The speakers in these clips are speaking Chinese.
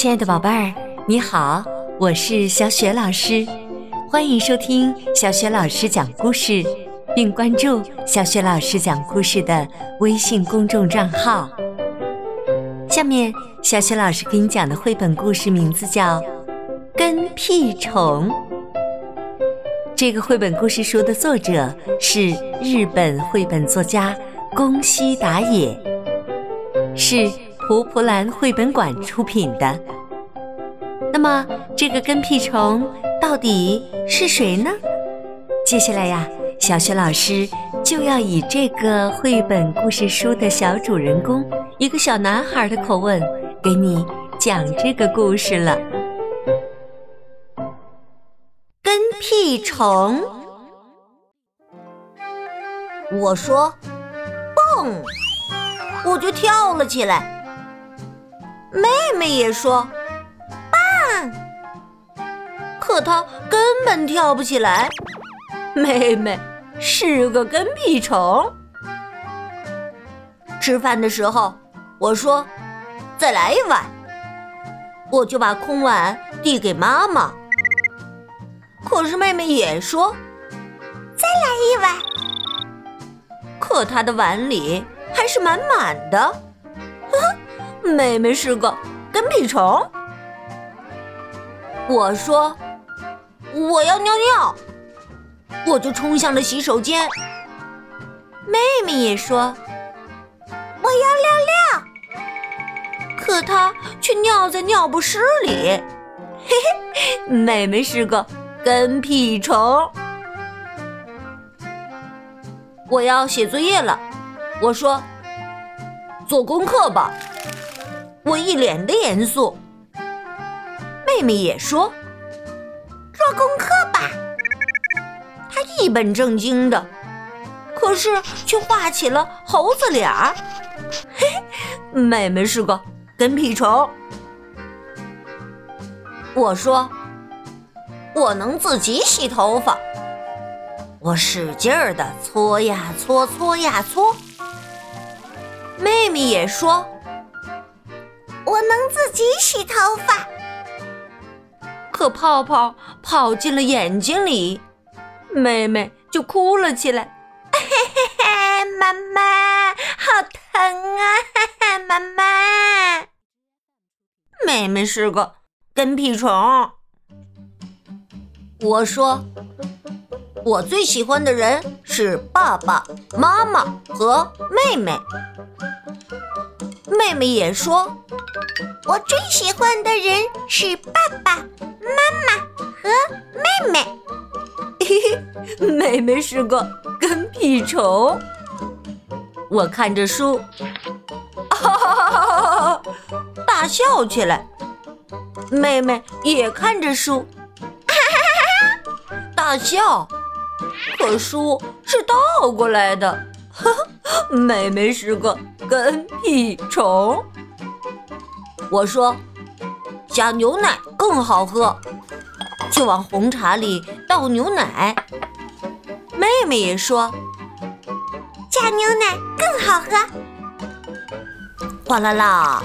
亲爱的宝贝儿，你好，我是小雪老师，欢迎收听小雪老师讲故事，并关注小雪老师讲故事的微信公众账号。下面，小雪老师给你讲的绘本故事名字叫《跟屁虫》。这个绘本故事书的作者是日本绘本作家宫西达也，是蒲蒲兰绘本馆出品的。那么，这个跟屁虫到底是谁呢？接下来呀，小雪老师就要以这个绘本故事书的小主人公一个小男孩的口吻，给你讲这个故事了。跟屁虫，我说，蹦，我就跳了起来。妹妹也说。棒可她根本跳不起来，妹妹是个跟屁虫。吃饭的时候，我说再来一碗，我就把空碗递给妈妈。可是妹妹也说再来一碗，可她的碗里还是满满的。妹妹是个跟屁虫。我说。我要尿尿，我就冲向了洗手间。妹妹也说我要尿尿，可她却尿在尿不湿里。嘿嘿，妹妹是个跟屁虫。我要写作业了，我说做功课吧，我一脸的严肃。妹妹也说。做功课吧，他一本正经的，可是却画起了猴子脸儿。嘿，妹妹是个跟屁虫。我说，我能自己洗头发。我使劲儿的搓呀搓，搓呀搓。妹妹也说，我能自己洗头发。可泡泡跑进了眼睛里，妹妹就哭了起来。嘿嘿嘿，妈妈，好疼啊！妈妈，妹妹是个跟屁虫。我说，我最喜欢的人是爸爸妈妈和妹妹。妹妹也说，我最喜欢的人是爸爸。妈妈和妹妹，嘿嘿，妹妹是个跟屁虫。我看着书，哈哈哈哈哈，大笑起来。妹妹也看着书，哈哈哈哈，大笑。可书是倒过来的，哈哈，妹妹是个跟屁虫。我说。加牛奶更好喝，就往红茶里倒牛奶。妹妹也说，加牛奶更好喝。哗啦啦，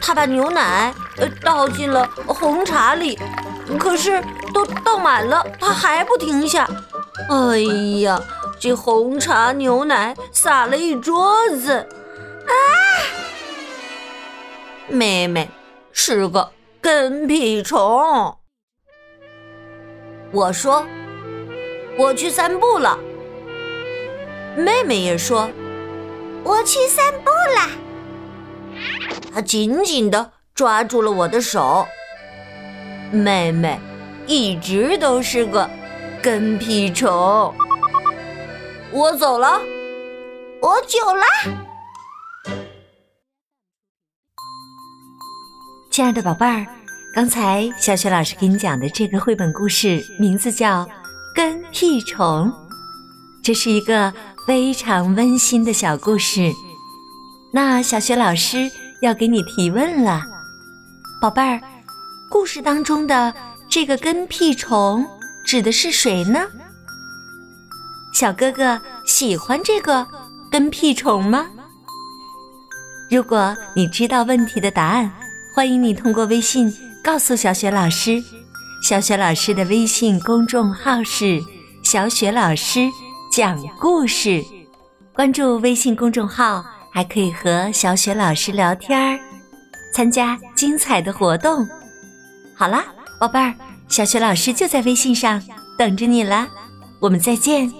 她把牛奶倒进了红茶里，可是都倒满了，她还不停下。哎呀，这红茶牛奶洒了一桌子！啊，妹妹。是个跟屁虫。我说，我去散步了。妹妹也说，我去散步了。她紧紧的抓住了我的手。妹妹一直都是个跟屁虫。我走了，我走了。亲爱的宝贝儿，刚才小雪老师给你讲的这个绘本故事名字叫《跟屁虫》，这是一个非常温馨的小故事。那小雪老师要给你提问了，宝贝儿，故事当中的这个跟屁虫指的是谁呢？小哥哥喜欢这个跟屁虫吗？如果你知道问题的答案。欢迎你通过微信告诉小雪老师。小雪老师的微信公众号是“小雪老师讲故事”，关注微信公众号还可以和小雪老师聊天儿，参加精彩的活动。好啦，宝贝儿，小雪老师就在微信上等着你了，我们再见。